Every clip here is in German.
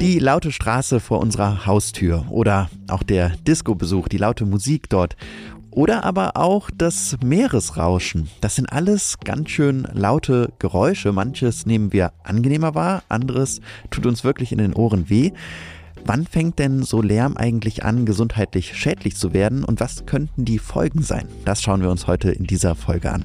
Die laute Straße vor unserer Haustür oder auch der Disco-Besuch, die laute Musik dort oder aber auch das Meeresrauschen. Das sind alles ganz schön laute Geräusche. Manches nehmen wir angenehmer wahr, anderes tut uns wirklich in den Ohren weh. Wann fängt denn so Lärm eigentlich an, gesundheitlich schädlich zu werden und was könnten die Folgen sein? Das schauen wir uns heute in dieser Folge an.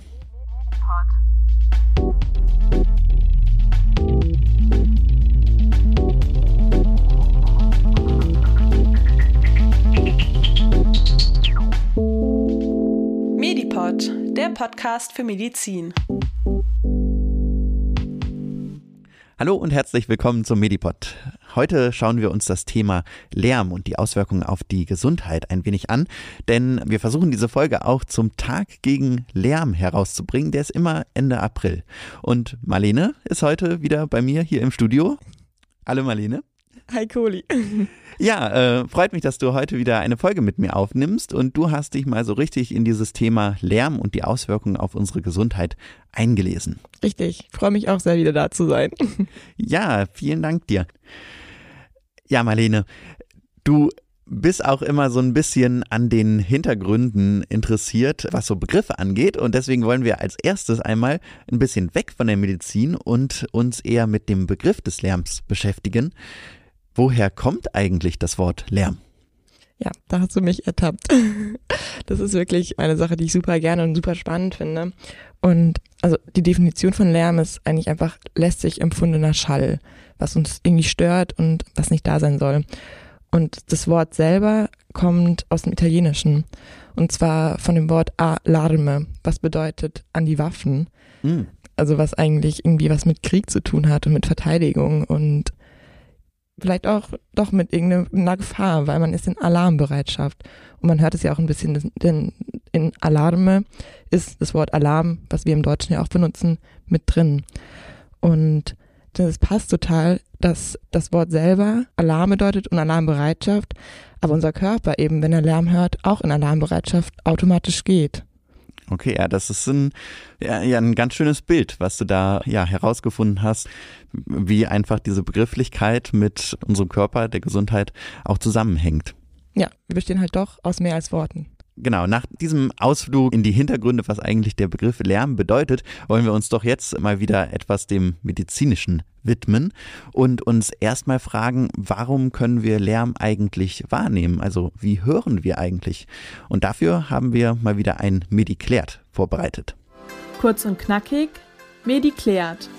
Medipod, der Podcast für Medizin. Hallo und herzlich willkommen zum Medipod. Heute schauen wir uns das Thema Lärm und die Auswirkungen auf die Gesundheit ein wenig an, denn wir versuchen diese Folge auch zum Tag gegen Lärm herauszubringen. Der ist immer Ende April. Und Marlene ist heute wieder bei mir hier im Studio. Hallo Marlene. Hi Kohli. Ja, äh, freut mich, dass du heute wieder eine Folge mit mir aufnimmst und du hast dich mal so richtig in dieses Thema Lärm und die Auswirkungen auf unsere Gesundheit eingelesen. Richtig, freue mich auch sehr, wieder da zu sein. Ja, vielen Dank dir. Ja, Marlene, du bist auch immer so ein bisschen an den Hintergründen interessiert, was so Begriffe angeht. Und deswegen wollen wir als erstes einmal ein bisschen weg von der Medizin und uns eher mit dem Begriff des Lärms beschäftigen. Woher kommt eigentlich das Wort Lärm? Ja, da hast du mich ertappt. Das ist wirklich eine Sache, die ich super gerne und super spannend finde. Und also die Definition von Lärm ist eigentlich einfach lästig empfundener Schall, was uns irgendwie stört und was nicht da sein soll. Und das Wort selber kommt aus dem Italienischen. Und zwar von dem Wort alarme, was bedeutet an die Waffen. Mhm. Also was eigentlich irgendwie was mit Krieg zu tun hat und mit Verteidigung und vielleicht auch doch mit irgendeiner Gefahr, weil man ist in Alarmbereitschaft. Und man hört es ja auch ein bisschen, denn in Alarme ist das Wort Alarm, was wir im Deutschen ja auch benutzen, mit drin. Und das passt total, dass das Wort selber Alarm bedeutet und Alarmbereitschaft, aber unser Körper eben, wenn er Lärm hört, auch in Alarmbereitschaft automatisch geht. Okay, ja, das ist ein, ja, ein ganz schönes Bild, was du da ja herausgefunden hast, wie einfach diese Begrifflichkeit mit unserem Körper, der Gesundheit auch zusammenhängt. Ja, wir bestehen halt doch aus mehr als Worten. Genau, nach diesem Ausflug in die Hintergründe, was eigentlich der Begriff Lärm bedeutet, wollen wir uns doch jetzt mal wieder etwas dem medizinischen widmen und uns erstmal fragen, warum können wir Lärm eigentlich wahrnehmen? Also wie hören wir eigentlich? Und dafür haben wir mal wieder ein Mediklärt vorbereitet. Kurz und knackig, Mediklärt.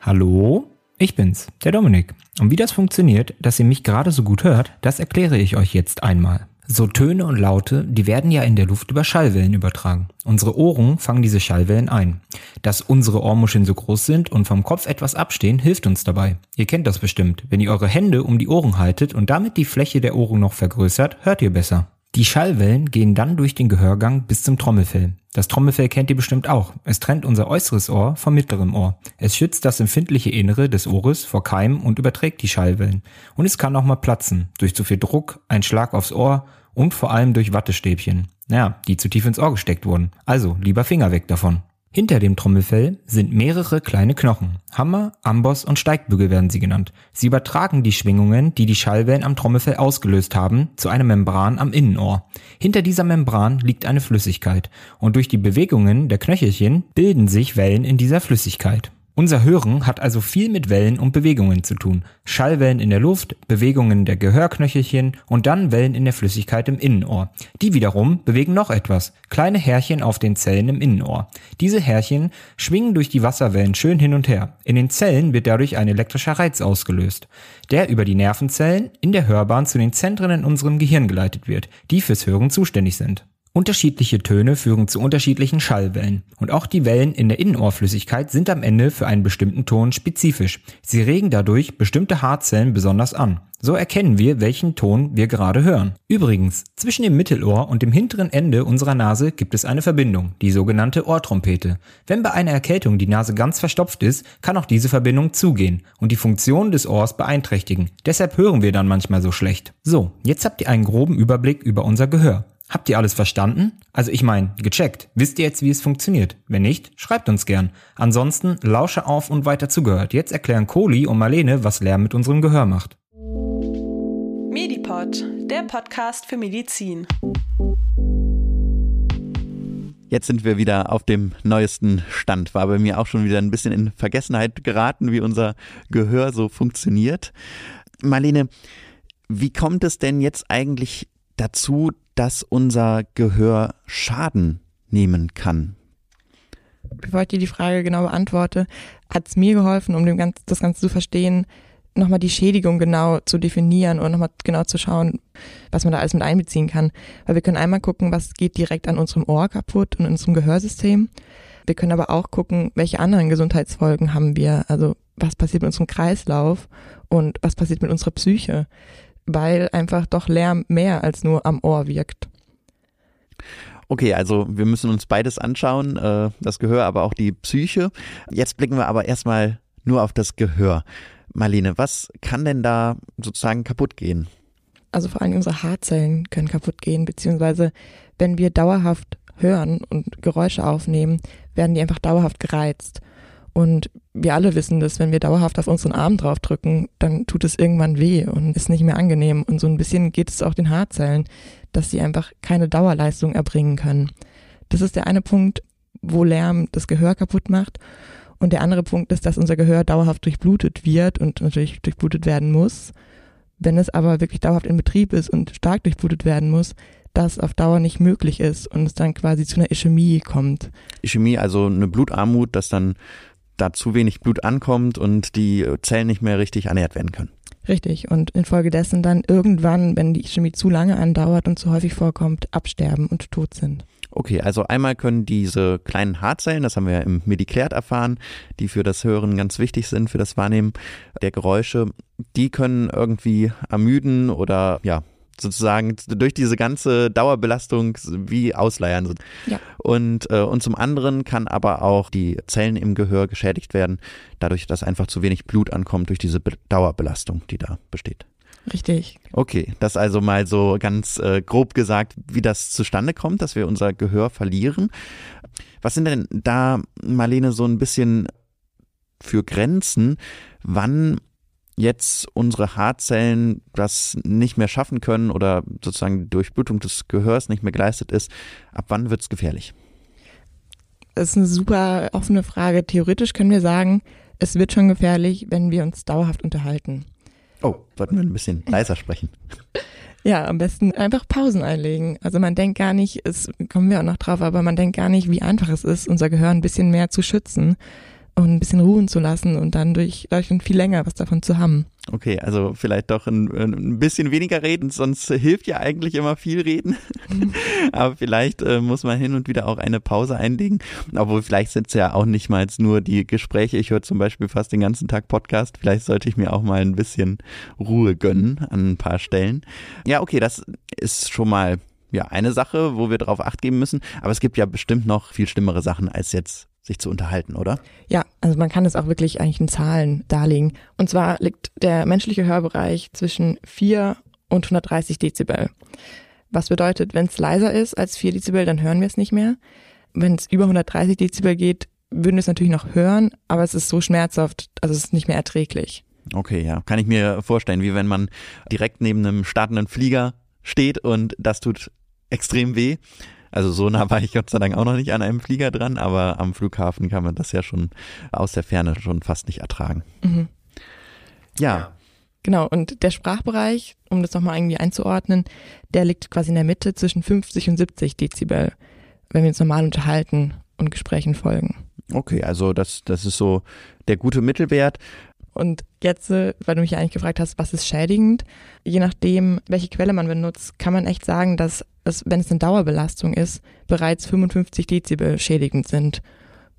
Hallo, ich bin's, der Dominik. Und wie das funktioniert, dass ihr mich gerade so gut hört, das erkläre ich euch jetzt einmal. So Töne und Laute, die werden ja in der Luft über Schallwellen übertragen. Unsere Ohren fangen diese Schallwellen ein. Dass unsere Ohrmuscheln so groß sind und vom Kopf etwas abstehen, hilft uns dabei. Ihr kennt das bestimmt. Wenn ihr eure Hände um die Ohren haltet und damit die Fläche der Ohren noch vergrößert, hört ihr besser. Die Schallwellen gehen dann durch den Gehörgang bis zum Trommelfell. Das Trommelfell kennt ihr bestimmt auch. Es trennt unser äußeres Ohr vom mittleren Ohr. Es schützt das empfindliche Innere des Ohres vor Keimen und überträgt die Schallwellen. Und es kann auch mal platzen. Durch zu viel Druck, ein Schlag aufs Ohr und vor allem durch Wattestäbchen. Ja, die zu tief ins Ohr gesteckt wurden. Also lieber Finger weg davon. Hinter dem Trommelfell sind mehrere kleine Knochen. Hammer, Amboss und Steigbügel werden sie genannt. Sie übertragen die Schwingungen, die die Schallwellen am Trommelfell ausgelöst haben, zu einer Membran am Innenohr. Hinter dieser Membran liegt eine Flüssigkeit und durch die Bewegungen der Knöchelchen bilden sich Wellen in dieser Flüssigkeit. Unser Hören hat also viel mit Wellen und Bewegungen zu tun. Schallwellen in der Luft, Bewegungen der Gehörknöchelchen und dann Wellen in der Flüssigkeit im Innenohr. Die wiederum bewegen noch etwas. Kleine Härchen auf den Zellen im Innenohr. Diese Härchen schwingen durch die Wasserwellen schön hin und her. In den Zellen wird dadurch ein elektrischer Reiz ausgelöst, der über die Nervenzellen in der Hörbahn zu den Zentren in unserem Gehirn geleitet wird, die fürs Hören zuständig sind. Unterschiedliche Töne führen zu unterschiedlichen Schallwellen. Und auch die Wellen in der Innenohrflüssigkeit sind am Ende für einen bestimmten Ton spezifisch. Sie regen dadurch bestimmte Haarzellen besonders an. So erkennen wir, welchen Ton wir gerade hören. Übrigens, zwischen dem Mittelohr und dem hinteren Ende unserer Nase gibt es eine Verbindung, die sogenannte Ohrtrompete. Wenn bei einer Erkältung die Nase ganz verstopft ist, kann auch diese Verbindung zugehen und die Funktion des Ohrs beeinträchtigen. Deshalb hören wir dann manchmal so schlecht. So, jetzt habt ihr einen groben Überblick über unser Gehör. Habt ihr alles verstanden? Also ich meine, gecheckt. Wisst ihr jetzt, wie es funktioniert? Wenn nicht, schreibt uns gern. Ansonsten lausche auf und weiter zugehört. Jetzt erklären Kohli und Marlene, was Lärm mit unserem Gehör macht. Medipod, der Podcast für Medizin. Jetzt sind wir wieder auf dem neuesten Stand. War bei mir auch schon wieder ein bisschen in Vergessenheit geraten, wie unser Gehör so funktioniert. Marlene, wie kommt es denn jetzt eigentlich dazu, dass unser Gehör Schaden nehmen kann? Bevor ich dir die Frage genau beantworte, hat es mir geholfen, um Ganzen, das Ganze zu verstehen, nochmal die Schädigung genau zu definieren und nochmal genau zu schauen, was man da alles mit einbeziehen kann. Weil wir können einmal gucken, was geht direkt an unserem Ohr kaputt und in unserem Gehörsystem. Wir können aber auch gucken, welche anderen Gesundheitsfolgen haben wir. Also was passiert mit unserem Kreislauf und was passiert mit unserer Psyche weil einfach doch Lärm mehr als nur am Ohr wirkt. Okay, also wir müssen uns beides anschauen, äh, das Gehör, aber auch die Psyche. Jetzt blicken wir aber erstmal nur auf das Gehör. Marlene, was kann denn da sozusagen kaputt gehen? Also vor allem unsere Haarzellen können kaputt gehen, beziehungsweise wenn wir dauerhaft hören und Geräusche aufnehmen, werden die einfach dauerhaft gereizt. Und wir alle wissen dass wenn wir dauerhaft auf unseren Arm draufdrücken, dann tut es irgendwann weh und ist nicht mehr angenehm. Und so ein bisschen geht es auch den Haarzellen, dass sie einfach keine Dauerleistung erbringen können. Das ist der eine Punkt, wo Lärm das Gehör kaputt macht. Und der andere Punkt ist, dass unser Gehör dauerhaft durchblutet wird und natürlich durchblutet werden muss. Wenn es aber wirklich dauerhaft in Betrieb ist und stark durchblutet werden muss, das auf Dauer nicht möglich ist und es dann quasi zu einer Ischämie kommt. Ischämie, also eine Blutarmut, dass dann da zu wenig Blut ankommt und die Zellen nicht mehr richtig ernährt werden können. Richtig. Und infolgedessen dann irgendwann, wenn die Chemie zu lange andauert und zu häufig vorkommt, absterben und tot sind. Okay, also einmal können diese kleinen Haarzellen, das haben wir ja im Mediklärt erfahren, die für das Hören ganz wichtig sind, für das Wahrnehmen der Geräusche, die können irgendwie ermüden oder ja, sozusagen durch diese ganze Dauerbelastung wie Ausleiern sind. Ja. Und, äh, und zum anderen kann aber auch die Zellen im Gehör geschädigt werden, dadurch, dass einfach zu wenig Blut ankommt durch diese Be Dauerbelastung, die da besteht. Richtig. Okay, das also mal so ganz äh, grob gesagt, wie das zustande kommt, dass wir unser Gehör verlieren. Was sind denn da, Marlene, so ein bisschen für Grenzen, wann jetzt unsere Haarzellen das nicht mehr schaffen können oder sozusagen die Durchblutung des Gehörs nicht mehr geleistet ist, ab wann wird es gefährlich? Das ist eine super offene Frage. Theoretisch können wir sagen, es wird schon gefährlich, wenn wir uns dauerhaft unterhalten. Oh, sollten wir ein bisschen leiser sprechen. Ja, am besten einfach Pausen einlegen. Also man denkt gar nicht, es kommen wir auch noch drauf, aber man denkt gar nicht, wie einfach es ist, unser Gehör ein bisschen mehr zu schützen und ein bisschen ruhen zu lassen und dann durch, durch viel länger was davon zu haben. Okay, also vielleicht doch ein, ein bisschen weniger reden, sonst hilft ja eigentlich immer viel reden. Aber vielleicht äh, muss man hin und wieder auch eine Pause einlegen. Obwohl vielleicht sind es ja auch nicht mal nur die Gespräche. Ich höre zum Beispiel fast den ganzen Tag Podcast. Vielleicht sollte ich mir auch mal ein bisschen Ruhe gönnen an ein paar Stellen. Ja, okay, das ist schon mal ja eine Sache, wo wir darauf acht geben müssen. Aber es gibt ja bestimmt noch viel schlimmere Sachen als jetzt sich zu unterhalten, oder? Ja, also man kann es auch wirklich eigentlich in Zahlen darlegen. Und zwar liegt der menschliche Hörbereich zwischen 4 und 130 Dezibel. Was bedeutet, wenn es leiser ist als 4 Dezibel, dann hören wir es nicht mehr. Wenn es über 130 Dezibel geht, würden wir es natürlich noch hören, aber es ist so schmerzhaft, also es ist nicht mehr erträglich. Okay, ja, kann ich mir vorstellen, wie wenn man direkt neben einem startenden Flieger steht und das tut extrem weh. Also so nah war ich Gott sei Dank auch noch nicht an einem Flieger dran, aber am Flughafen kann man das ja schon aus der Ferne schon fast nicht ertragen. Mhm. Ja. Genau, und der Sprachbereich, um das nochmal irgendwie einzuordnen, der liegt quasi in der Mitte zwischen 50 und 70 Dezibel, wenn wir uns normal unterhalten und Gesprächen folgen. Okay, also das, das ist so der gute Mittelwert. Und jetzt, äh, weil du mich ja eigentlich gefragt hast, was ist schädigend, je nachdem, welche Quelle man benutzt, kann man echt sagen, dass es, wenn es eine Dauerbelastung ist, bereits 55 Dezibel schädigend sind.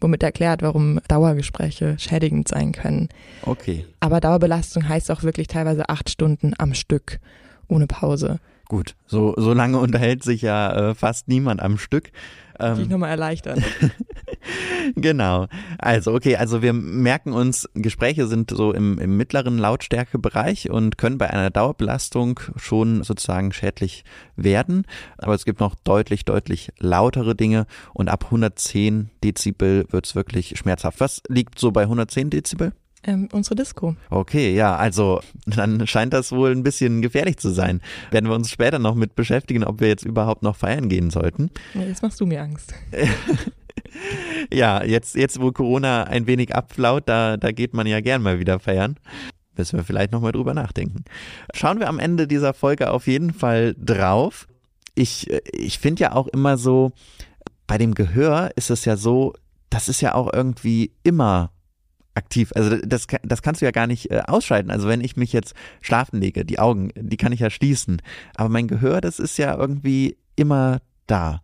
Womit erklärt, warum Dauergespräche schädigend sein können. Okay. Aber Dauerbelastung heißt auch wirklich teilweise acht Stunden am Stück, ohne Pause. Gut, so, so lange unterhält sich ja äh, fast niemand am Stück. Ähm, ich nochmal erleichtern. genau. Also, okay, also wir merken uns, Gespräche sind so im, im mittleren Lautstärkebereich und können bei einer Dauerbelastung schon sozusagen schädlich werden. Aber es gibt noch deutlich, deutlich lautere Dinge und ab 110 Dezibel wird es wirklich schmerzhaft. Was liegt so bei 110 Dezibel? Ähm, unsere Disco. Okay, ja, also dann scheint das wohl ein bisschen gefährlich zu sein. Werden wir uns später noch mit beschäftigen, ob wir jetzt überhaupt noch feiern gehen sollten. Ja, jetzt machst du mir Angst. ja, jetzt, jetzt wo Corona ein wenig abflaut, da, da geht man ja gern mal wieder feiern. Müssen wir vielleicht nochmal drüber nachdenken. Schauen wir am Ende dieser Folge auf jeden Fall drauf. Ich, ich finde ja auch immer so, bei dem Gehör ist es ja so, das ist ja auch irgendwie immer aktiv. Also das, das kannst du ja gar nicht äh, ausschalten. Also wenn ich mich jetzt schlafen lege, die Augen, die kann ich ja schließen. Aber mein Gehör, das ist ja irgendwie immer da.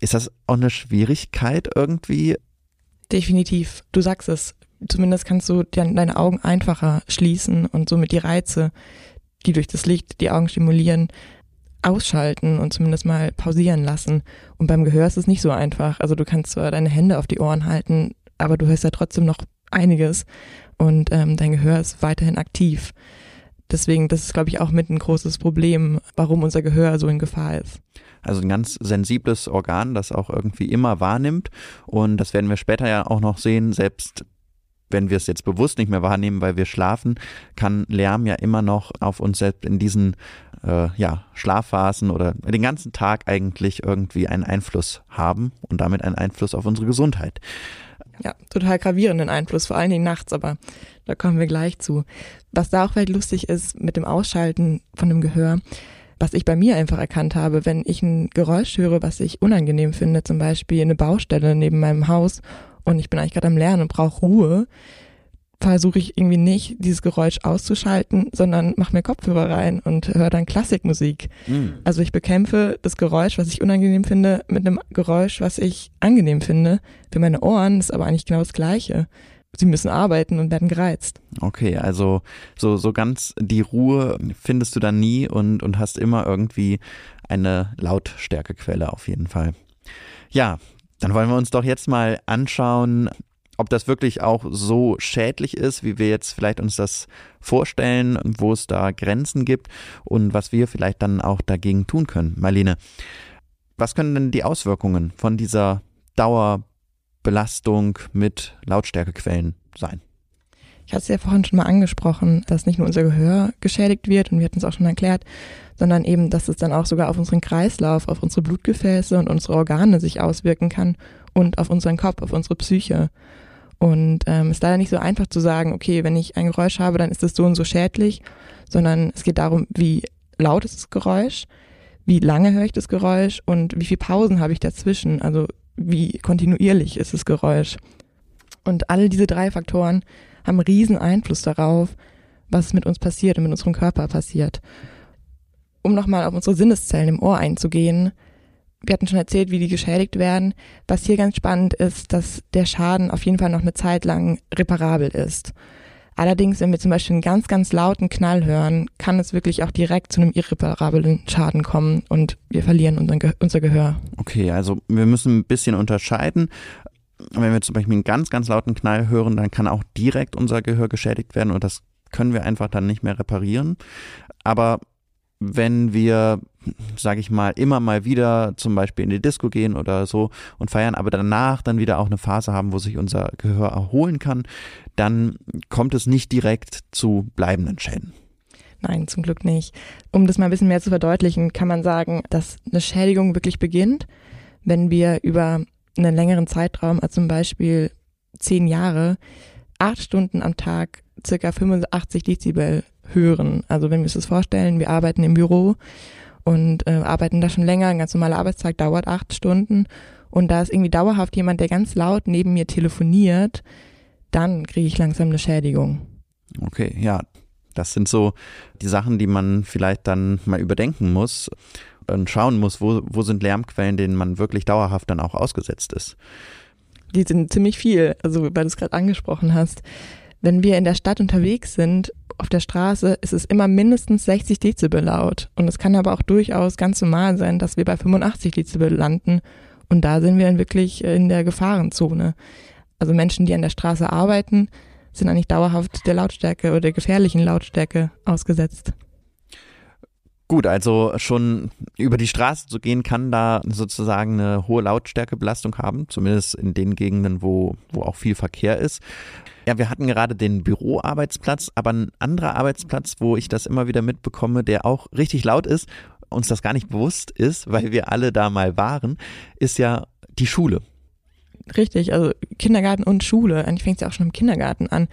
Ist das auch eine Schwierigkeit irgendwie? Definitiv. Du sagst es. Zumindest kannst du deine Augen einfacher schließen und somit die Reize, die durch das Licht die Augen stimulieren, ausschalten und zumindest mal pausieren lassen. Und beim Gehör ist es nicht so einfach. Also du kannst zwar deine Hände auf die Ohren halten, aber du hörst ja trotzdem noch einiges und ähm, dein Gehör ist weiterhin aktiv. Deswegen, das ist, glaube ich, auch mit ein großes Problem, warum unser Gehör so in Gefahr ist. Also ein ganz sensibles Organ, das auch irgendwie immer wahrnimmt. Und das werden wir später ja auch noch sehen, selbst wenn wir es jetzt bewusst nicht mehr wahrnehmen, weil wir schlafen, kann Lärm ja immer noch auf uns selbst in diesen äh, ja, Schlafphasen oder den ganzen Tag eigentlich irgendwie einen Einfluss haben und damit einen Einfluss auf unsere Gesundheit. Ja, total gravierenden Einfluss, vor allen Dingen nachts, aber da kommen wir gleich zu. Was da auch vielleicht lustig ist mit dem Ausschalten von dem Gehör, was ich bei mir einfach erkannt habe, wenn ich ein Geräusch höre, was ich unangenehm finde, zum Beispiel eine Baustelle neben meinem Haus und ich bin eigentlich gerade am Lernen und brauche Ruhe, versuche ich irgendwie nicht, dieses Geräusch auszuschalten, sondern mache mir Kopfhörer rein und höre dann Klassikmusik. Mhm. Also ich bekämpfe das Geräusch, was ich unangenehm finde, mit einem Geräusch, was ich angenehm finde. Für meine Ohren ist aber eigentlich genau das Gleiche. Sie müssen arbeiten und werden gereizt. Okay, also so, so ganz die Ruhe findest du dann nie und, und hast immer irgendwie eine Lautstärkequelle auf jeden Fall. Ja, dann wollen wir uns doch jetzt mal anschauen, ob das wirklich auch so schädlich ist, wie wir jetzt vielleicht uns das vorstellen, wo es da Grenzen gibt und was wir vielleicht dann auch dagegen tun können. Marlene, was können denn die Auswirkungen von dieser Dauerbelastung mit Lautstärkequellen sein? Ich hatte es ja vorhin schon mal angesprochen, dass nicht nur unser Gehör geschädigt wird, und wir hatten es auch schon erklärt, sondern eben, dass es dann auch sogar auf unseren Kreislauf, auf unsere Blutgefäße und unsere Organe sich auswirken kann und auf unseren Kopf, auf unsere Psyche. Und ähm, ist leider nicht so einfach zu sagen, okay, wenn ich ein Geräusch habe, dann ist es so und so schädlich, sondern es geht darum, wie laut ist das Geräusch, wie lange höre ich das Geräusch und wie viele Pausen habe ich dazwischen, also wie kontinuierlich ist das Geräusch. Und alle diese drei Faktoren haben riesen Einfluss darauf, was mit uns passiert und mit unserem Körper passiert. Um nochmal auf unsere Sinneszellen im Ohr einzugehen, wir hatten schon erzählt, wie die geschädigt werden. Was hier ganz spannend ist, dass der Schaden auf jeden Fall noch eine Zeit lang reparabel ist. Allerdings, wenn wir zum Beispiel einen ganz, ganz lauten Knall hören, kann es wirklich auch direkt zu einem irreparablen Schaden kommen und wir verlieren unseren Ge unser Gehör. Okay, also wir müssen ein bisschen unterscheiden. Wenn wir zum Beispiel einen ganz, ganz lauten Knall hören, dann kann auch direkt unser Gehör geschädigt werden und das können wir einfach dann nicht mehr reparieren. Aber wenn wir, sage ich mal, immer mal wieder zum Beispiel in die Disco gehen oder so und feiern, aber danach dann wieder auch eine Phase haben, wo sich unser Gehör erholen kann, dann kommt es nicht direkt zu bleibenden Schäden. Nein, zum Glück nicht. Um das mal ein bisschen mehr zu verdeutlichen, kann man sagen, dass eine Schädigung wirklich beginnt, wenn wir über einen längeren Zeitraum, also zum Beispiel zehn Jahre, acht Stunden am Tag circa 85 Dezibel hören. Also wenn wir uns das vorstellen, wir arbeiten im Büro und äh, arbeiten da schon länger, ein ganz normaler Arbeitstag dauert acht Stunden und da ist irgendwie dauerhaft jemand, der ganz laut neben mir telefoniert, dann kriege ich langsam eine Schädigung. Okay, ja, das sind so die Sachen, die man vielleicht dann mal überdenken muss und schauen muss, wo, wo sind Lärmquellen, denen man wirklich dauerhaft dann auch ausgesetzt ist. Die sind ziemlich viel, also weil du es gerade angesprochen hast. Wenn wir in der Stadt unterwegs sind, auf der Straße, ist es immer mindestens 60 Dezibel laut. Und es kann aber auch durchaus ganz normal sein, dass wir bei 85 Dezibel landen Und da sind wir dann wirklich in der Gefahrenzone. Also Menschen, die an der Straße arbeiten, sind eigentlich dauerhaft der Lautstärke oder der gefährlichen Lautstärke ausgesetzt. Gut, also schon über die Straße zu gehen, kann da sozusagen eine hohe Lautstärkebelastung haben, zumindest in den Gegenden, wo, wo auch viel Verkehr ist. Ja, wir hatten gerade den Büroarbeitsplatz, aber ein anderer Arbeitsplatz, wo ich das immer wieder mitbekomme, der auch richtig laut ist, uns das gar nicht bewusst ist, weil wir alle da mal waren, ist ja die Schule. Richtig, also Kindergarten und Schule. Eigentlich fängt es ja auch schon im Kindergarten an.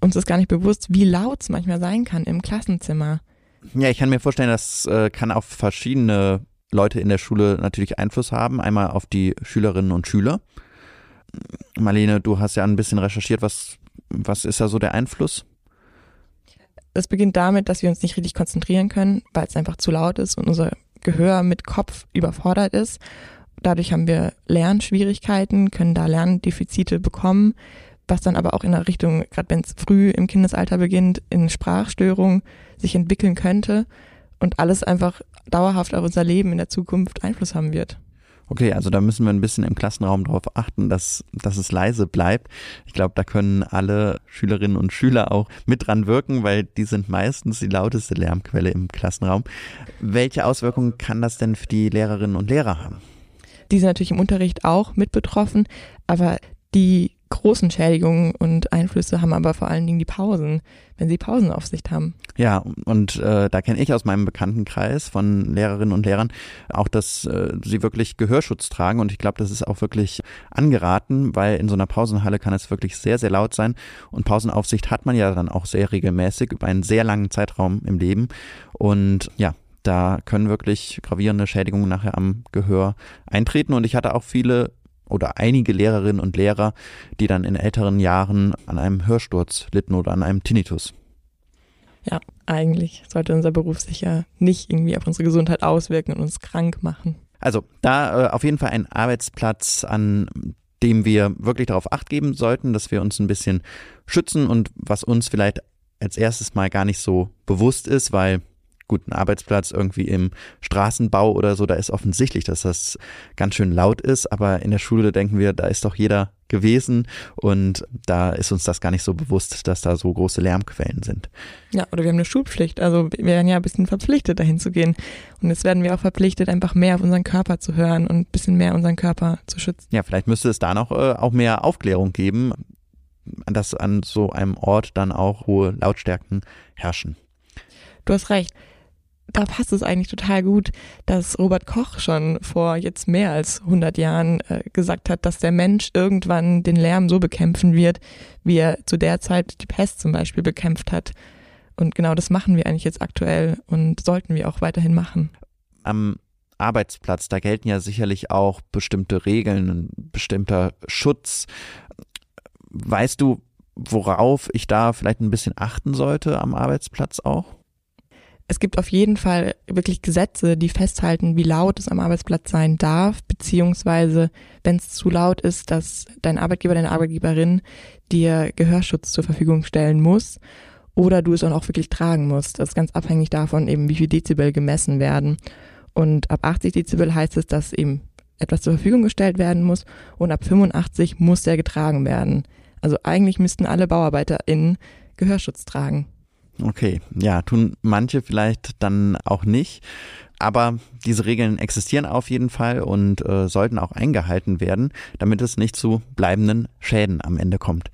Uns ist gar nicht bewusst, wie laut es manchmal sein kann im Klassenzimmer. Ja, ich kann mir vorstellen, das äh, kann auf verschiedene Leute in der Schule natürlich Einfluss haben. Einmal auf die Schülerinnen und Schüler. Marlene, du hast ja ein bisschen recherchiert. Was, was ist da so der Einfluss? Es beginnt damit, dass wir uns nicht richtig konzentrieren können, weil es einfach zu laut ist und unser Gehör mit Kopf überfordert ist. Dadurch haben wir Lernschwierigkeiten, können da Lerndefizite bekommen, was dann aber auch in der Richtung, gerade wenn es früh im Kindesalter beginnt, in Sprachstörungen sich entwickeln könnte und alles einfach dauerhaft auf unser Leben in der Zukunft Einfluss haben wird. Okay, also da müssen wir ein bisschen im Klassenraum darauf achten, dass, dass es leise bleibt. Ich glaube, da können alle Schülerinnen und Schüler auch mit dran wirken, weil die sind meistens die lauteste Lärmquelle im Klassenraum. Welche Auswirkungen kann das denn für die Lehrerinnen und Lehrer haben? Die sind natürlich im Unterricht auch mit betroffen, aber die großen Schädigungen und Einflüsse haben aber vor allen Dingen die Pausen, wenn sie Pausenaufsicht haben. Ja, und äh, da kenne ich aus meinem Bekanntenkreis von Lehrerinnen und Lehrern auch, dass äh, sie wirklich Gehörschutz tragen. Und ich glaube, das ist auch wirklich angeraten, weil in so einer Pausenhalle kann es wirklich sehr, sehr laut sein. Und Pausenaufsicht hat man ja dann auch sehr regelmäßig über einen sehr langen Zeitraum im Leben. Und ja, da können wirklich gravierende Schädigungen nachher am Gehör eintreten. Und ich hatte auch viele oder einige Lehrerinnen und Lehrer, die dann in älteren Jahren an einem Hörsturz litten oder an einem Tinnitus. Ja, eigentlich sollte unser Beruf sich ja nicht irgendwie auf unsere Gesundheit auswirken und uns krank machen. Also da äh, auf jeden Fall ein Arbeitsplatz, an dem wir wirklich darauf acht geben sollten, dass wir uns ein bisschen schützen und was uns vielleicht als erstes mal gar nicht so bewusst ist, weil guten Arbeitsplatz irgendwie im Straßenbau oder so, da ist offensichtlich, dass das ganz schön laut ist, aber in der Schule denken wir, da ist doch jeder gewesen und da ist uns das gar nicht so bewusst, dass da so große Lärmquellen sind. Ja, oder wir haben eine Schulpflicht, also wir werden ja ein bisschen verpflichtet, dahin zu gehen und jetzt werden wir auch verpflichtet, einfach mehr auf unseren Körper zu hören und ein bisschen mehr unseren Körper zu schützen. Ja, vielleicht müsste es da noch äh, auch mehr Aufklärung geben, dass an so einem Ort dann auch hohe Lautstärken herrschen. Du hast recht da passt es eigentlich total gut, dass Robert Koch schon vor jetzt mehr als 100 Jahren äh, gesagt hat, dass der Mensch irgendwann den Lärm so bekämpfen wird, wie er zu der Zeit die Pest zum Beispiel bekämpft hat. Und genau das machen wir eigentlich jetzt aktuell und sollten wir auch weiterhin machen. Am Arbeitsplatz, da gelten ja sicherlich auch bestimmte Regeln, ein bestimmter Schutz. Weißt du, worauf ich da vielleicht ein bisschen achten sollte am Arbeitsplatz auch? Es gibt auf jeden Fall wirklich Gesetze, die festhalten, wie laut es am Arbeitsplatz sein darf, beziehungsweise wenn es zu laut ist, dass dein Arbeitgeber, deine Arbeitgeberin dir Gehörschutz zur Verfügung stellen muss oder du es auch wirklich tragen musst. Das ist ganz abhängig davon, eben wie viel Dezibel gemessen werden. Und ab 80 Dezibel heißt es, dass eben etwas zur Verfügung gestellt werden muss und ab 85 muss der getragen werden. Also eigentlich müssten alle BauarbeiterInnen Gehörschutz tragen. Okay, ja, tun manche vielleicht dann auch nicht. Aber diese Regeln existieren auf jeden Fall und äh, sollten auch eingehalten werden, damit es nicht zu bleibenden Schäden am Ende kommt.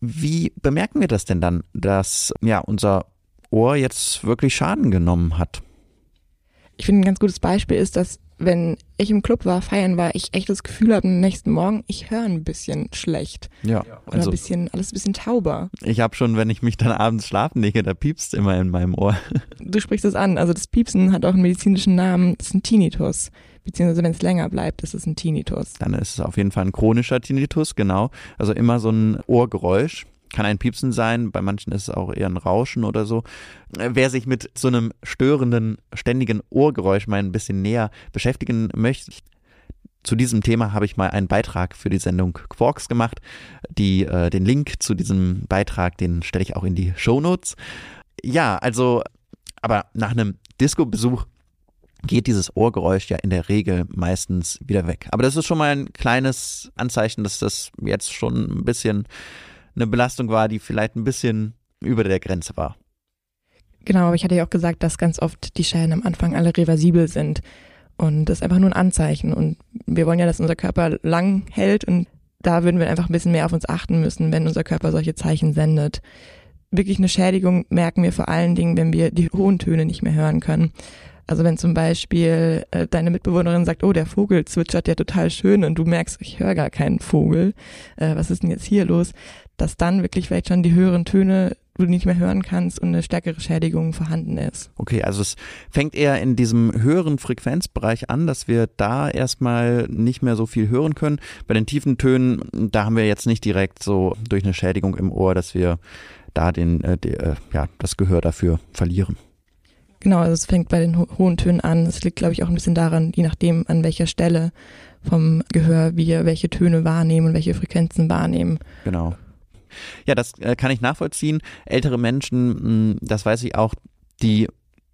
Wie bemerken wir das denn dann, dass ja unser Ohr jetzt wirklich Schaden genommen hat? Ich finde ein ganz gutes Beispiel ist, dass wenn ich im Club war, feiern war, ich echt das Gefühl habe, am nächsten Morgen, ich höre ein bisschen schlecht. Ja. Oder also, ein bisschen, alles ein bisschen tauber. Ich habe schon, wenn ich mich dann abends schlafen lege, da piepst immer in meinem Ohr. Du sprichst es an. Also das Piepsen hat auch einen medizinischen Namen, das ist ein Tinnitus. Beziehungsweise wenn es länger bleibt, ist es ein Tinnitus. Dann ist es auf jeden Fall ein chronischer Tinnitus, genau. Also immer so ein Ohrgeräusch kann ein Piepsen sein, bei manchen ist es auch eher ein Rauschen oder so. Äh, wer sich mit so einem störenden, ständigen Ohrgeräusch mal ein bisschen näher beschäftigen möchte, zu diesem Thema habe ich mal einen Beitrag für die Sendung Quarks gemacht. Die, äh, den Link zu diesem Beitrag, den stelle ich auch in die Show Notes. Ja, also, aber nach einem Disco-Besuch geht dieses Ohrgeräusch ja in der Regel meistens wieder weg. Aber das ist schon mal ein kleines Anzeichen, dass das jetzt schon ein bisschen eine Belastung war, die vielleicht ein bisschen über der Grenze war. Genau, aber ich hatte ja auch gesagt, dass ganz oft die Schäden am Anfang alle reversibel sind. Und das ist einfach nur ein Anzeichen. Und wir wollen ja, dass unser Körper lang hält. Und da würden wir einfach ein bisschen mehr auf uns achten müssen, wenn unser Körper solche Zeichen sendet. Wirklich eine Schädigung merken wir vor allen Dingen, wenn wir die hohen Töne nicht mehr hören können. Also wenn zum Beispiel äh, deine Mitbewohnerin sagt, oh, der Vogel zwitschert ja total schön und du merkst, ich höre gar keinen Vogel, äh, was ist denn jetzt hier los? Dass dann wirklich vielleicht schon die höheren Töne du nicht mehr hören kannst und eine stärkere Schädigung vorhanden ist. Okay, also es fängt eher in diesem höheren Frequenzbereich an, dass wir da erstmal nicht mehr so viel hören können. Bei den tiefen Tönen, da haben wir jetzt nicht direkt so durch eine Schädigung im Ohr, dass wir da den, äh, die, äh, ja, das Gehör dafür verlieren. Genau, also es fängt bei den ho hohen Tönen an. Es liegt, glaube ich, auch ein bisschen daran, je nachdem, an welcher Stelle vom Gehör wir welche Töne wahrnehmen und welche Frequenzen wahrnehmen. Genau. Ja, das äh, kann ich nachvollziehen. Ältere Menschen, hm, das weiß ich auch, die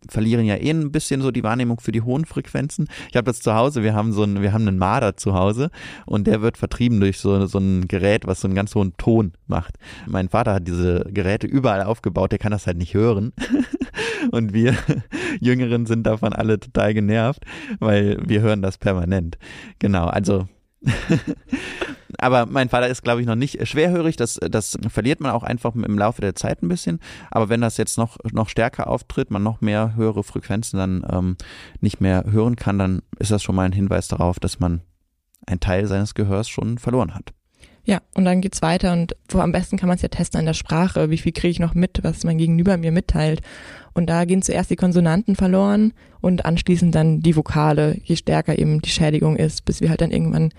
verlieren ja eh ein bisschen so die Wahrnehmung für die hohen Frequenzen. Ich habe das zu Hause, wir haben so einen, wir haben einen Marder zu Hause und der wird vertrieben durch so, so ein Gerät, was so einen ganz hohen Ton macht. Mein Vater hat diese Geräte überall aufgebaut, der kann das halt nicht hören. und wir Jüngeren sind davon alle total genervt, weil wir hören das permanent. Genau, also aber mein Vater ist, glaube ich, noch nicht schwerhörig. Das, das verliert man auch einfach im Laufe der Zeit ein bisschen. Aber wenn das jetzt noch, noch stärker auftritt, man noch mehr höhere Frequenzen dann ähm, nicht mehr hören kann, dann ist das schon mal ein Hinweis darauf, dass man einen Teil seines Gehörs schon verloren hat. Ja, und dann geht's weiter und wo am besten kann man es ja testen an der Sprache. Wie viel kriege ich noch mit, was mein Gegenüber mir mitteilt? Und da gehen zuerst die Konsonanten verloren und anschließend dann die Vokale, je stärker eben die Schädigung ist, bis wir halt dann irgendwann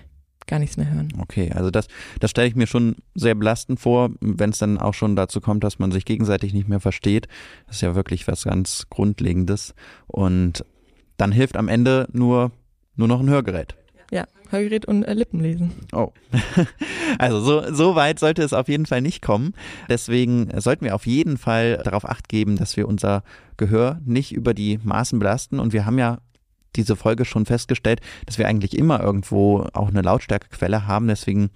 gar nichts mehr hören. Okay, also das, das stelle ich mir schon sehr belastend vor, wenn es dann auch schon dazu kommt, dass man sich gegenseitig nicht mehr versteht. Das ist ja wirklich was ganz Grundlegendes. Und dann hilft am Ende nur, nur noch ein Hörgerät. Ja, Hörgerät und äh, Lippenlesen. Oh. Also so, so weit sollte es auf jeden Fall nicht kommen. Deswegen sollten wir auf jeden Fall darauf acht geben, dass wir unser Gehör nicht über die Maßen belasten. Und wir haben ja diese Folge schon festgestellt, dass wir eigentlich immer irgendwo auch eine Lautstärkequelle haben. Deswegen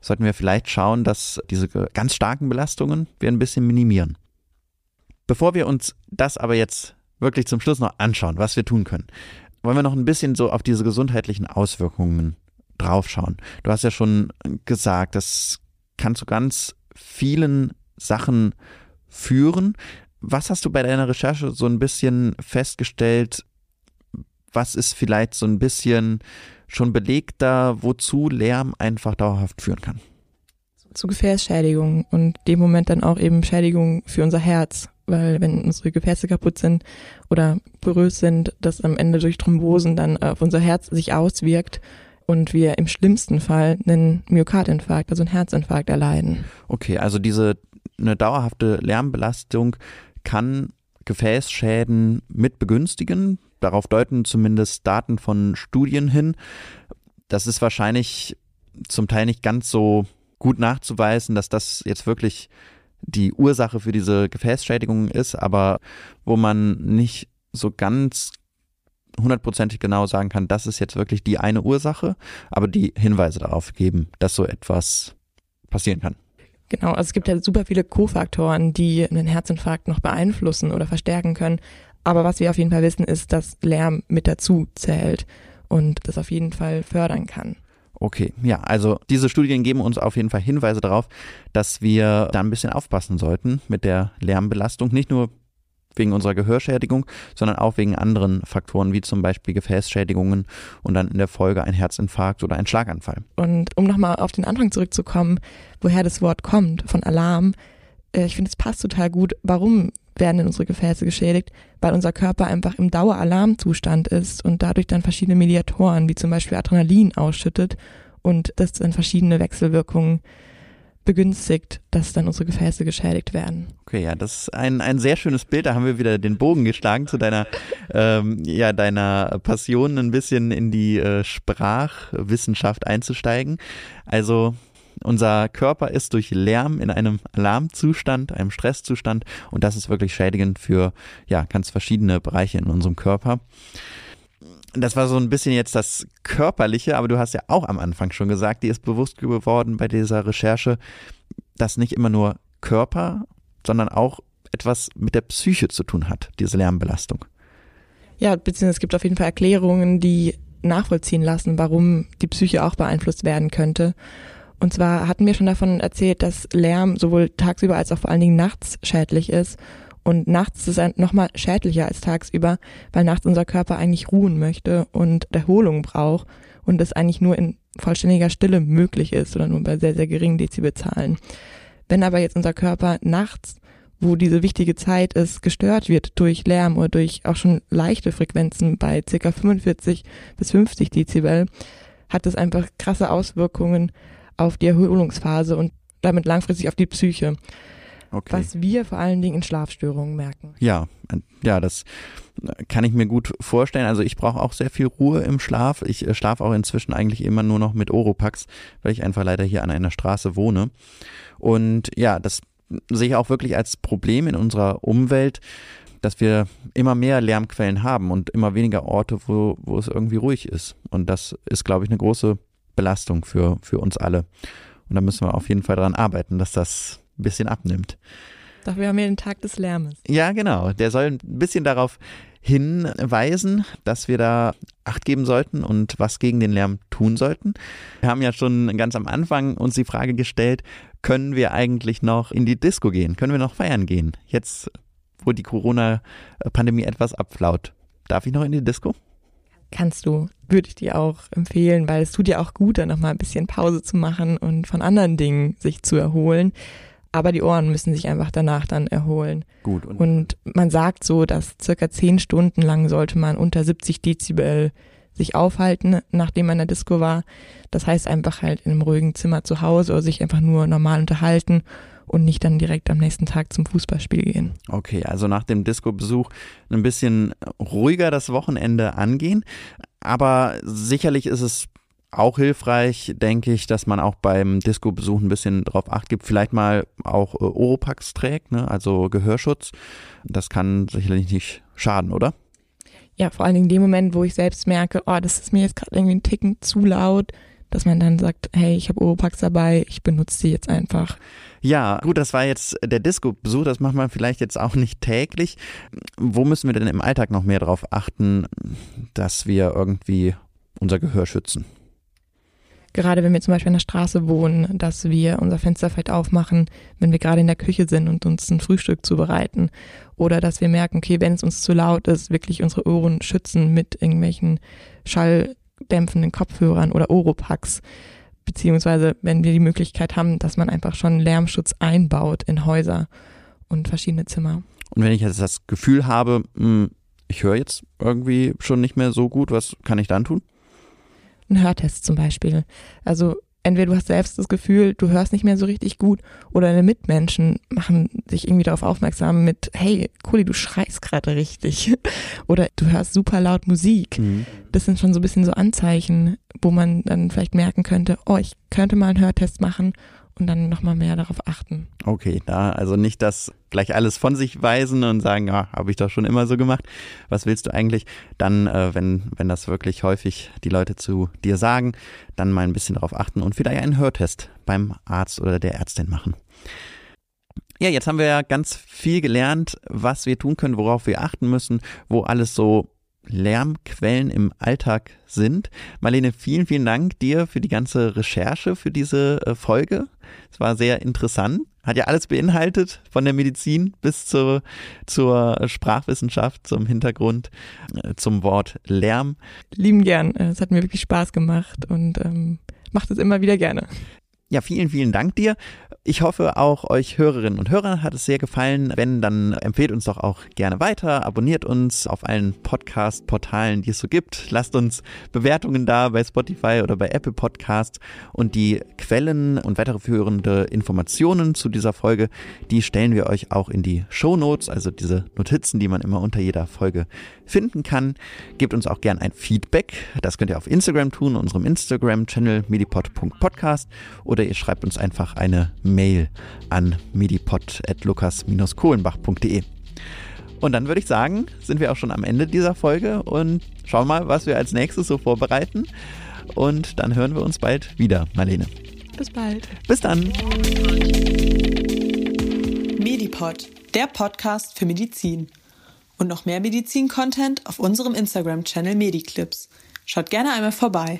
sollten wir vielleicht schauen, dass diese ganz starken Belastungen wir ein bisschen minimieren. Bevor wir uns das aber jetzt wirklich zum Schluss noch anschauen, was wir tun können, wollen wir noch ein bisschen so auf diese gesundheitlichen Auswirkungen draufschauen. Du hast ja schon gesagt, das kann zu ganz vielen Sachen führen. Was hast du bei deiner Recherche so ein bisschen festgestellt, was ist vielleicht so ein bisschen schon belegter, wozu Lärm einfach dauerhaft führen kann? Zu Gefäßschädigungen und dem Moment dann auch eben Schädigungen für unser Herz, weil wenn unsere Gefäße kaputt sind oder porös sind, das am Ende durch Thrombosen dann auf unser Herz sich auswirkt und wir im schlimmsten Fall einen Myokardinfarkt, also einen Herzinfarkt erleiden. Okay, also diese eine dauerhafte Lärmbelastung kann Gefäßschäden mit begünstigen darauf deuten zumindest Daten von Studien hin. Das ist wahrscheinlich zum Teil nicht ganz so gut nachzuweisen, dass das jetzt wirklich die Ursache für diese Gefäßschädigungen ist, aber wo man nicht so ganz hundertprozentig genau sagen kann, das ist jetzt wirklich die eine Ursache, aber die Hinweise darauf geben, dass so etwas passieren kann. Genau, also es gibt ja super viele Kofaktoren, die einen Herzinfarkt noch beeinflussen oder verstärken können. Aber was wir auf jeden Fall wissen, ist, dass Lärm mit dazu zählt und das auf jeden Fall fördern kann. Okay, ja, also diese Studien geben uns auf jeden Fall Hinweise darauf, dass wir da ein bisschen aufpassen sollten mit der Lärmbelastung. Nicht nur wegen unserer Gehörschädigung, sondern auch wegen anderen Faktoren, wie zum Beispiel Gefäßschädigungen und dann in der Folge ein Herzinfarkt oder ein Schlaganfall. Und um nochmal auf den Anfang zurückzukommen, woher das Wort kommt, von Alarm, äh, ich finde, es passt total gut. Warum werden denn unsere Gefäße geschädigt? Weil unser Körper einfach im Daueralarmzustand ist und dadurch dann verschiedene Mediatoren, wie zum Beispiel Adrenalin, ausschüttet und das dann verschiedene Wechselwirkungen begünstigt, dass dann unsere Gefäße geschädigt werden. Okay, ja, das ist ein, ein sehr schönes Bild. Da haben wir wieder den Bogen geschlagen zu deiner, ähm, ja, deiner Passion, ein bisschen in die äh, Sprachwissenschaft einzusteigen. Also unser Körper ist durch Lärm in einem Alarmzustand, einem Stresszustand und das ist wirklich schädigend für ja, ganz verschiedene Bereiche in unserem Körper. das war so ein bisschen jetzt das Körperliche, aber du hast ja auch am Anfang schon gesagt, dir ist bewusst geworden bei dieser Recherche, dass nicht immer nur Körper, sondern auch etwas mit der Psyche zu tun hat, diese Lärmbelastung. Ja, beziehungsweise es gibt auf jeden Fall Erklärungen, die nachvollziehen lassen, warum die Psyche auch beeinflusst werden könnte. Und zwar hatten wir schon davon erzählt, dass Lärm sowohl tagsüber als auch vor allen Dingen nachts schädlich ist. Und nachts ist es nochmal schädlicher als tagsüber, weil nachts unser Körper eigentlich ruhen möchte und Erholung braucht und das eigentlich nur in vollständiger Stille möglich ist oder nur bei sehr, sehr geringen Dezibelzahlen. Wenn aber jetzt unser Körper nachts wo diese wichtige Zeit ist, gestört wird durch Lärm oder durch auch schon leichte Frequenzen bei ca. 45 bis 50 Dezibel, hat das einfach krasse Auswirkungen auf die Erholungsphase und damit langfristig auf die Psyche. Okay. Was wir vor allen Dingen in Schlafstörungen merken. Ja, ja, das kann ich mir gut vorstellen. Also ich brauche auch sehr viel Ruhe im Schlaf. Ich äh, schlafe auch inzwischen eigentlich immer nur noch mit Oropax, weil ich einfach leider hier an einer Straße wohne. Und ja, das sehe ich auch wirklich als Problem in unserer Umwelt, dass wir immer mehr Lärmquellen haben und immer weniger Orte, wo, wo es irgendwie ruhig ist. Und das ist, glaube ich, eine große Belastung für, für uns alle. Und da müssen wir auf jeden Fall daran arbeiten, dass das ein bisschen abnimmt. Dafür haben wir den Tag des Lärmes. Ja, genau. Der soll ein bisschen darauf hinweisen, dass wir da Acht geben sollten und was gegen den Lärm tun sollten. Wir haben ja schon ganz am Anfang uns die Frage gestellt, können wir eigentlich noch in die Disco gehen? Können wir noch feiern gehen? Jetzt, wo die Corona-Pandemie etwas abflaut. Darf ich noch in die Disco? Kannst du, würde ich dir auch empfehlen, weil es tut dir auch gut, dann nochmal ein bisschen Pause zu machen und von anderen Dingen sich zu erholen aber die Ohren müssen sich einfach danach dann erholen. Gut. Und, und man sagt so, dass circa zehn Stunden lang sollte man unter 70 Dezibel sich aufhalten, nachdem man in der Disco war. Das heißt einfach halt in einem ruhigen Zimmer zu Hause oder sich einfach nur normal unterhalten und nicht dann direkt am nächsten Tag zum Fußballspiel gehen. Okay, also nach dem Disco-Besuch ein bisschen ruhiger das Wochenende angehen. Aber sicherlich ist es auch hilfreich, denke ich, dass man auch beim Disco-Besuch ein bisschen drauf acht gibt, vielleicht mal auch äh, Oropax trägt, ne? also Gehörschutz. Das kann sicherlich nicht schaden, oder? Ja, vor allen Dingen in dem Moment, wo ich selbst merke, oh, das ist mir jetzt gerade irgendwie ein Ticken zu laut, dass man dann sagt, hey, ich habe Oropax dabei, ich benutze sie jetzt einfach. Ja, gut, das war jetzt der Disco-Besuch, das macht man vielleicht jetzt auch nicht täglich. Wo müssen wir denn im Alltag noch mehr darauf achten, dass wir irgendwie unser Gehör schützen? gerade wenn wir zum Beispiel an der Straße wohnen, dass wir unser Fenster vielleicht aufmachen, wenn wir gerade in der Küche sind und uns ein Frühstück zubereiten. Oder dass wir merken, okay, wenn es uns zu laut ist, wirklich unsere Ohren schützen mit irgendwelchen schalldämpfenden Kopfhörern oder Oropax. Beziehungsweise, wenn wir die Möglichkeit haben, dass man einfach schon Lärmschutz einbaut in Häuser und verschiedene Zimmer. Und wenn ich jetzt das Gefühl habe, hm, ich höre jetzt irgendwie schon nicht mehr so gut, was kann ich dann tun? ein Hörtest zum Beispiel. Also entweder du hast selbst das Gefühl, du hörst nicht mehr so richtig gut oder deine Mitmenschen machen sich irgendwie darauf aufmerksam mit, hey, Kuli, du schreist gerade richtig oder du hörst super laut Musik. Mhm. Das sind schon so ein bisschen so Anzeichen, wo man dann vielleicht merken könnte, oh, ich könnte mal einen Hörtest machen und dann nochmal mehr darauf achten. Okay, da also nicht das gleich alles von sich weisen und sagen, ja, habe ich doch schon immer so gemacht. Was willst du eigentlich? Dann, äh, wenn, wenn das wirklich häufig die Leute zu dir sagen, dann mal ein bisschen darauf achten und vielleicht einen Hörtest beim Arzt oder der Ärztin machen. Ja, jetzt haben wir ja ganz viel gelernt, was wir tun können, worauf wir achten müssen, wo alles so Lärmquellen im Alltag sind. Marlene, vielen, vielen Dank dir für die ganze Recherche für diese äh, Folge. Es war sehr interessant. Hat ja alles beinhaltet, von der Medizin bis zur, zur Sprachwissenschaft, zum Hintergrund, äh, zum Wort Lärm. Lieben gern. Es hat mir wirklich Spaß gemacht und ähm, macht es immer wieder gerne. Ja, vielen, vielen Dank dir. Ich hoffe, auch euch Hörerinnen und Hörern hat es sehr gefallen. Wenn, dann empfehlt uns doch auch gerne weiter, abonniert uns auf allen Podcast-Portalen, die es so gibt. Lasst uns Bewertungen da bei Spotify oder bei Apple Podcast und die Quellen und weitere führende Informationen zu dieser Folge, die stellen wir euch auch in die Show Notes, also diese Notizen, die man immer unter jeder Folge finden kann. Gebt uns auch gerne ein Feedback. Das könnt ihr auf Instagram tun, unserem Instagram-Channel medipod.podcast oder ihr schreibt uns einfach eine Mail an medipod.lukas-kohlenbach.de. Und dann würde ich sagen, sind wir auch schon am Ende dieser Folge und schauen mal, was wir als nächstes so vorbereiten. Und dann hören wir uns bald wieder, Marlene. Bis bald. Bis dann. Medipod, der Podcast für Medizin. Und noch mehr Medizin-Content auf unserem Instagram-Channel Mediclips. Schaut gerne einmal vorbei.